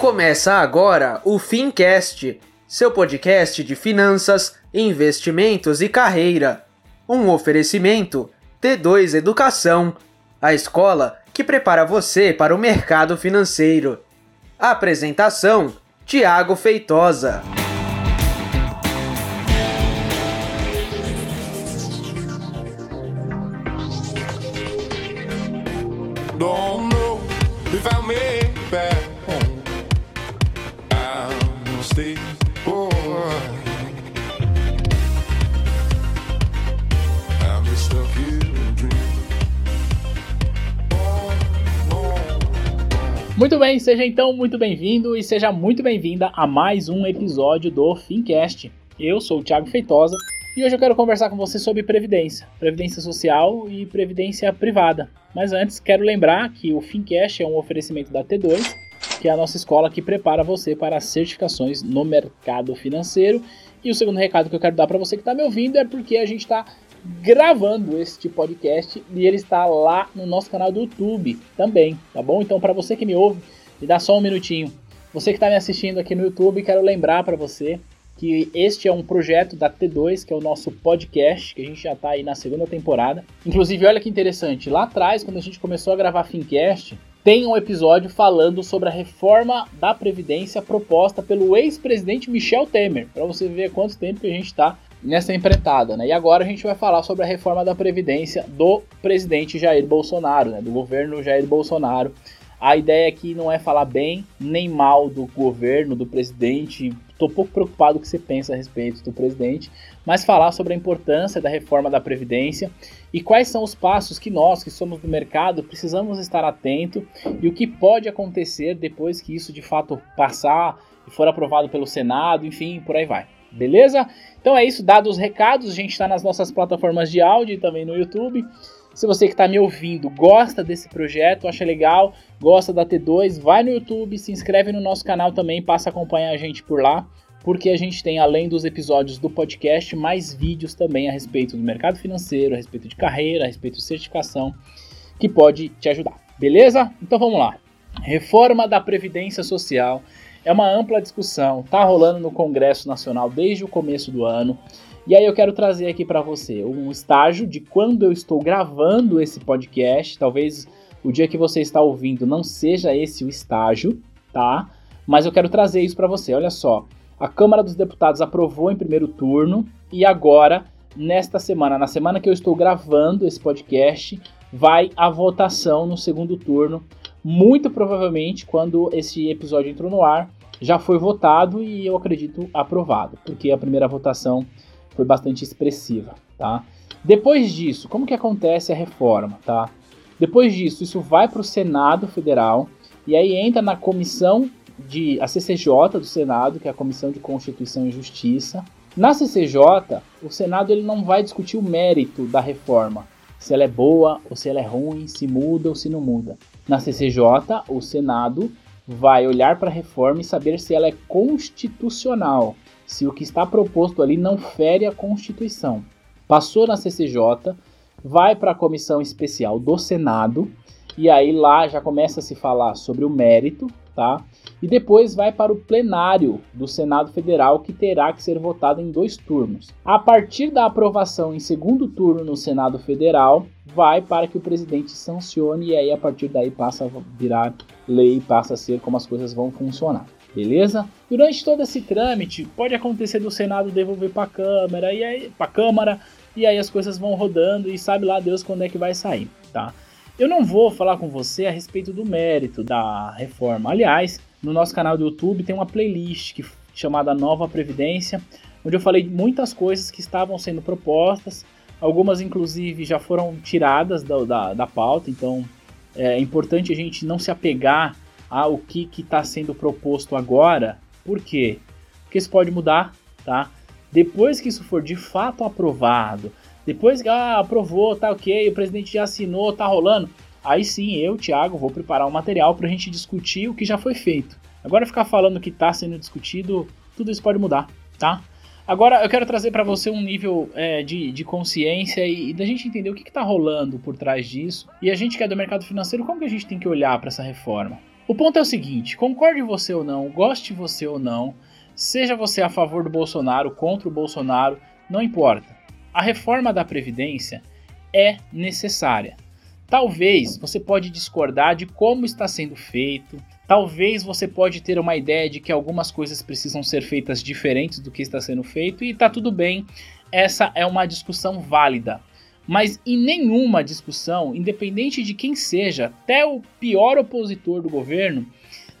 Começa agora o Fincast, seu podcast de finanças, investimentos e carreira. Um oferecimento T2 Educação, a escola que prepara você para o mercado financeiro. Apresentação: Tiago Feitosa. Don't know if I'll Muito bem, seja então muito bem-vindo e seja muito bem-vinda a mais um episódio do Fincast. Eu sou o Thiago Feitosa e hoje eu quero conversar com você sobre previdência, previdência social e previdência privada. Mas antes, quero lembrar que o Fincast é um oferecimento da T2, que é a nossa escola que prepara você para certificações no mercado financeiro. E o segundo recado que eu quero dar para você que está me ouvindo é porque a gente está gravando este podcast e ele está lá no nosso canal do YouTube também, tá bom? Então, para você que me ouve, me dá só um minutinho. Você que está me assistindo aqui no YouTube, quero lembrar para você que este é um projeto da T2, que é o nosso podcast, que a gente já está aí na segunda temporada. Inclusive, olha que interessante, lá atrás, quando a gente começou a gravar Fincast, tem um episódio falando sobre a reforma da Previdência proposta pelo ex-presidente Michel Temer, para você ver quanto tempo que a gente está nessa empreitada, né? E agora a gente vai falar sobre a reforma da Previdência do presidente Jair Bolsonaro, né? do governo Jair Bolsonaro. A ideia aqui não é falar bem nem mal do governo, do presidente. Estou pouco preocupado com o que você pensa a respeito do presidente, mas falar sobre a importância da reforma da Previdência e quais são os passos que nós, que somos do mercado, precisamos estar atento e o que pode acontecer depois que isso de fato passar e for aprovado pelo Senado, enfim, por aí vai. Beleza? Então é isso, dados os recados, a gente está nas nossas plataformas de áudio e também no YouTube. Se você que está me ouvindo gosta desse projeto, acha legal, gosta da T2, vai no YouTube, se inscreve no nosso canal também, passa a acompanhar a gente por lá, porque a gente tem, além dos episódios do podcast, mais vídeos também a respeito do mercado financeiro, a respeito de carreira, a respeito de certificação, que pode te ajudar. Beleza? Então vamos lá. Reforma da Previdência Social é uma ampla discussão, tá rolando no Congresso Nacional desde o começo do ano. E aí eu quero trazer aqui para você um estágio de quando eu estou gravando esse podcast. Talvez o dia que você está ouvindo não seja esse o estágio, tá? Mas eu quero trazer isso para você. Olha só, a Câmara dos Deputados aprovou em primeiro turno e agora nesta semana, na semana que eu estou gravando esse podcast, vai a votação no segundo turno. Muito provavelmente, quando esse episódio entrou no ar, já foi votado e eu acredito aprovado, porque a primeira votação foi bastante expressiva, tá? Depois disso, como que acontece a reforma, tá? Depois disso, isso vai para o Senado Federal e aí entra na comissão de a CCJ do Senado, que é a Comissão de Constituição e Justiça. Na CCJ, o Senado ele não vai discutir o mérito da reforma, se ela é boa ou se ela é ruim, se muda ou se não muda. Na CCJ, o Senado vai olhar para a reforma e saber se ela é constitucional, se o que está proposto ali não fere a Constituição. Passou na CCJ, vai para a comissão especial do Senado, e aí lá já começa a se falar sobre o mérito, tá? E depois vai para o plenário do Senado Federal, que terá que ser votado em dois turnos. A partir da aprovação em segundo turno no Senado Federal, vai para que o presidente sancione e aí a partir daí passa a virar lei, passa a ser como as coisas vão funcionar beleza? Durante todo esse trâmite, pode acontecer do Senado devolver para a Câmara e aí para Câmara e aí as coisas vão rodando e sabe lá Deus quando é que vai sair, tá? Eu não vou falar com você a respeito do mérito da reforma. Aliás, no nosso canal do YouTube tem uma playlist que, chamada Nova Previdência, onde eu falei muitas coisas que estavam sendo propostas, algumas inclusive já foram tiradas da, da, da pauta, então é importante a gente não se apegar ao que está sendo proposto agora. Por quê? Porque isso pode mudar, tá? Depois que isso for de fato aprovado, depois ah, aprovou, tá ok, o presidente já assinou, tá rolando, aí sim eu, Thiago, vou preparar um material para a gente discutir o que já foi feito. Agora ficar falando que está sendo discutido, tudo isso pode mudar, tá? Agora eu quero trazer para você um nível é, de, de consciência e, e da gente entender o que está rolando por trás disso. E a gente que é do mercado financeiro, como que a gente tem que olhar para essa reforma? O ponto é o seguinte: concorde você ou não, goste você ou não, seja você a favor do Bolsonaro, contra o Bolsonaro, não importa. A reforma da Previdência é necessária. Talvez você pode discordar de como está sendo feito, talvez você pode ter uma ideia de que algumas coisas precisam ser feitas diferentes do que está sendo feito e está tudo bem. Essa é uma discussão válida. Mas em nenhuma discussão, independente de quem seja, até o pior opositor do governo,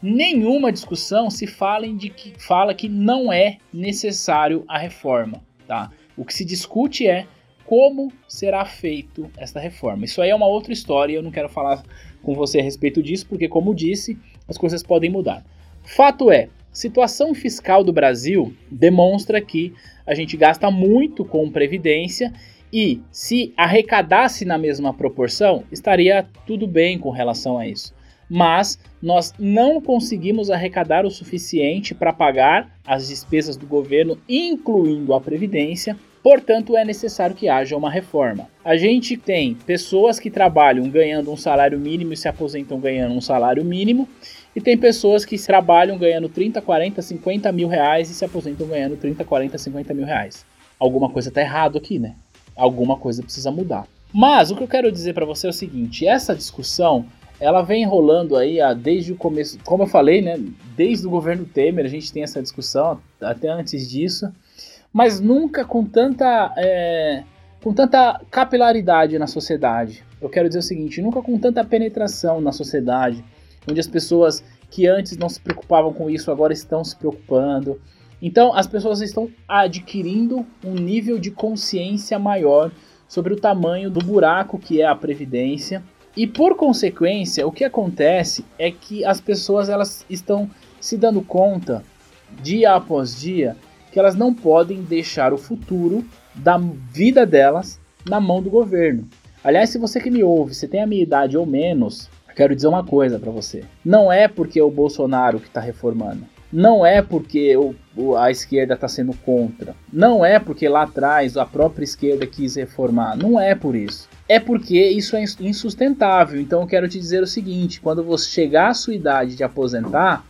nenhuma discussão se fala, de que, fala que não é necessário a reforma. Tá? O que se discute é como será feito esta reforma. Isso aí é uma outra história e eu não quero falar com você a respeito disso, porque, como disse, as coisas podem mudar. Fato é, situação fiscal do Brasil demonstra que a gente gasta muito com previdência e se arrecadasse na mesma proporção, estaria tudo bem com relação a isso. Mas nós não conseguimos arrecadar o suficiente para pagar as despesas do governo, incluindo a previdência, Portanto, é necessário que haja uma reforma. A gente tem pessoas que trabalham ganhando um salário mínimo e se aposentam ganhando um salário mínimo, e tem pessoas que trabalham ganhando 30, 40, 50 mil reais e se aposentam ganhando 30, 40, 50 mil reais. Alguma coisa está errado aqui, né? Alguma coisa precisa mudar. Mas o que eu quero dizer para você é o seguinte: essa discussão ela vem rolando aí desde o começo, como eu falei, né? Desde o governo Temer a gente tem essa discussão, até antes disso mas nunca com tanta, é, com tanta capilaridade na sociedade. Eu quero dizer o seguinte, nunca com tanta penetração na sociedade, onde as pessoas que antes não se preocupavam com isso agora estão se preocupando. Então as pessoas estão adquirindo um nível de consciência maior sobre o tamanho do buraco que é a previdência. E por consequência, o que acontece é que as pessoas elas estão se dando conta dia após dia que elas não podem deixar o futuro da vida delas na mão do governo. Aliás, se você que me ouve, você tem a minha idade ou menos, quero dizer uma coisa para você. Não é porque é o Bolsonaro que está reformando. Não é porque o, a esquerda está sendo contra. Não é porque lá atrás a própria esquerda quis reformar. Não é por isso. É porque isso é insustentável. Então eu quero te dizer o seguinte: quando você chegar à sua idade de aposentar,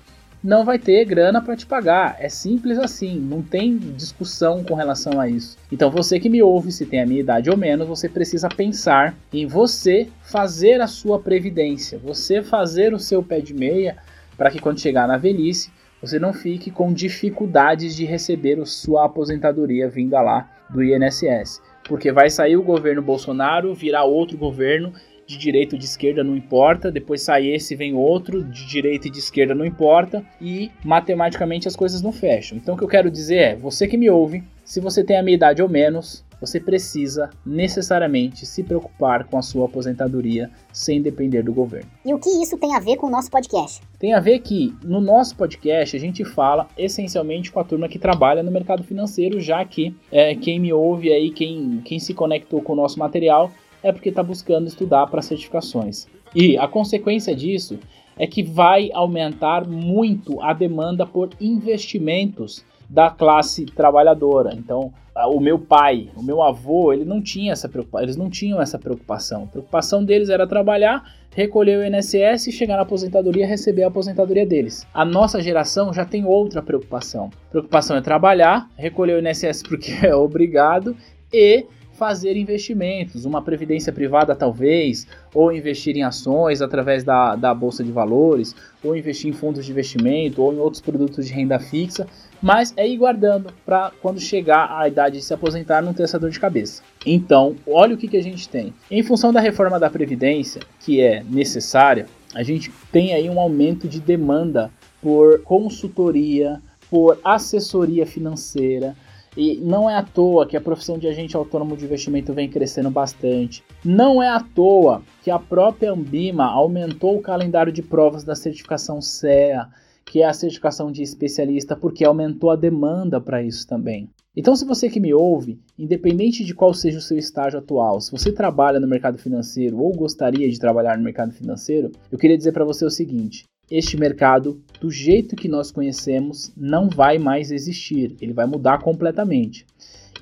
não vai ter grana para te pagar. É simples assim, não tem discussão com relação a isso. Então você que me ouve, se tem a minha idade ou menos, você precisa pensar em você fazer a sua previdência, você fazer o seu pé de meia para que quando chegar na velhice, você não fique com dificuldades de receber a sua aposentadoria vinda lá do INSS. Porque vai sair o governo Bolsonaro, virar outro governo de direita ou de esquerda não importa, depois sai esse vem outro, de direita e de esquerda não importa, e matematicamente as coisas não fecham. Então o que eu quero dizer é, você que me ouve, se você tem a minha idade ou menos, você precisa necessariamente se preocupar com a sua aposentadoria sem depender do governo. E o que isso tem a ver com o nosso podcast? Tem a ver que no nosso podcast a gente fala essencialmente com a turma que trabalha no mercado financeiro, já que é, quem me ouve aí, quem, quem se conectou com o nosso material, é porque está buscando estudar para certificações. E a consequência disso é que vai aumentar muito a demanda por investimentos da classe trabalhadora. Então, o meu pai, o meu avô, ele não tinha essa eles não tinham essa preocupação. A preocupação deles era trabalhar, recolher o INSS, chegar na aposentadoria e receber a aposentadoria deles. A nossa geração já tem outra preocupação. A preocupação é trabalhar, recolher o INSS porque é obrigado e fazer investimentos, uma previdência privada talvez, ou investir em ações através da, da bolsa de valores, ou investir em fundos de investimento, ou em outros produtos de renda fixa, mas é ir guardando para quando chegar a idade de se aposentar não ter essa dor de cabeça. Então, olha o que, que a gente tem. Em função da reforma da Previdência, que é necessária, a gente tem aí um aumento de demanda por consultoria, por assessoria financeira, e não é à toa que a profissão de agente autônomo de investimento vem crescendo bastante. Não é à toa que a própria Ambima aumentou o calendário de provas da certificação CEA, que é a certificação de especialista, porque aumentou a demanda para isso também. Então, se você que me ouve, independente de qual seja o seu estágio atual, se você trabalha no mercado financeiro ou gostaria de trabalhar no mercado financeiro, eu queria dizer para você o seguinte: este mercado, do jeito que nós conhecemos, não vai mais existir, ele vai mudar completamente.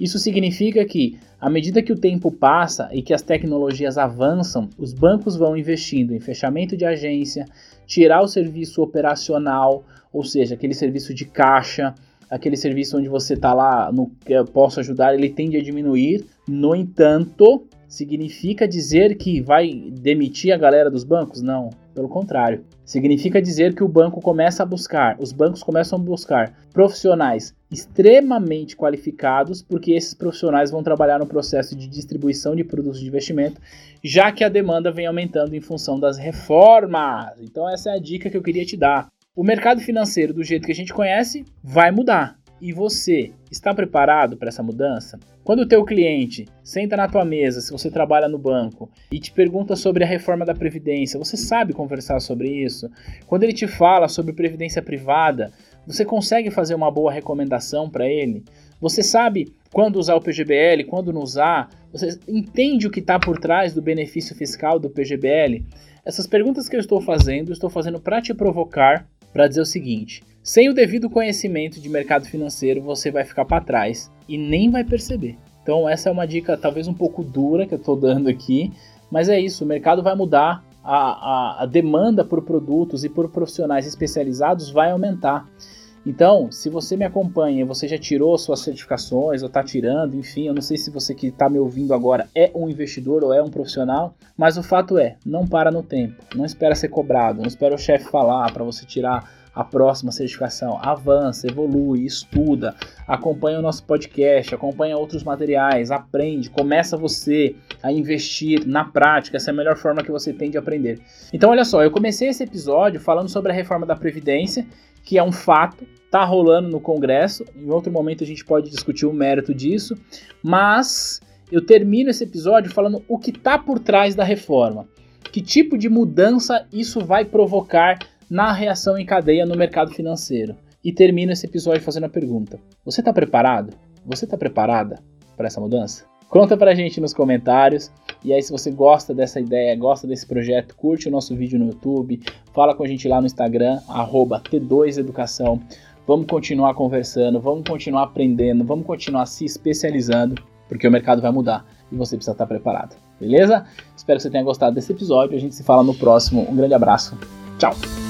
Isso significa que, à medida que o tempo passa e que as tecnologias avançam, os bancos vão investindo em fechamento de agência, tirar o serviço operacional, ou seja, aquele serviço de caixa, aquele serviço onde você está lá no eu posso ajudar, ele tende a diminuir. No entanto, significa dizer que vai demitir a galera dos bancos? Não, pelo contrário. Significa dizer que o banco começa a buscar, os bancos começam a buscar profissionais extremamente qualificados, porque esses profissionais vão trabalhar no processo de distribuição de produtos de investimento, já que a demanda vem aumentando em função das reformas. Então essa é a dica que eu queria te dar. O mercado financeiro, do jeito que a gente conhece, vai mudar. E você está preparado para essa mudança? Quando o teu cliente senta na tua mesa, se você trabalha no banco, e te pergunta sobre a reforma da previdência, você sabe conversar sobre isso? Quando ele te fala sobre previdência privada, você consegue fazer uma boa recomendação para ele? Você sabe quando usar o PGBL, quando não usar? Você entende o que está por trás do benefício fiscal do PGBL? Essas perguntas que eu estou fazendo, estou fazendo para te provocar para dizer o seguinte: sem o devido conhecimento de mercado financeiro, você vai ficar para trás e nem vai perceber. Então, essa é uma dica talvez um pouco dura que eu estou dando aqui, mas é isso: o mercado vai mudar, a, a, a demanda por produtos e por profissionais especializados vai aumentar. Então, se você me acompanha, você já tirou suas certificações ou está tirando, enfim, eu não sei se você que está me ouvindo agora é um investidor ou é um profissional, mas o fato é, não para no tempo, não espera ser cobrado, não espera o chefe falar para você tirar a próxima certificação. Avança, evolui, estuda, acompanha o nosso podcast, acompanha outros materiais, aprende, começa você a investir na prática. Essa é a melhor forma que você tem de aprender. Então, olha só, eu comecei esse episódio falando sobre a reforma da Previdência, que é um fato, tá rolando no Congresso. Em outro momento a gente pode discutir o mérito disso, mas eu termino esse episódio falando o que está por trás da reforma. Que tipo de mudança isso vai provocar na reação em cadeia no mercado financeiro. E termino esse episódio fazendo a pergunta: Você está preparado? Você está preparada para essa mudança? Conta pra gente nos comentários. E aí, se você gosta dessa ideia, gosta desse projeto, curte o nosso vídeo no YouTube, fala com a gente lá no Instagram, T2Educação. Vamos continuar conversando, vamos continuar aprendendo, vamos continuar se especializando, porque o mercado vai mudar e você precisa estar preparado. Beleza? Espero que você tenha gostado desse episódio. A gente se fala no próximo. Um grande abraço. Tchau!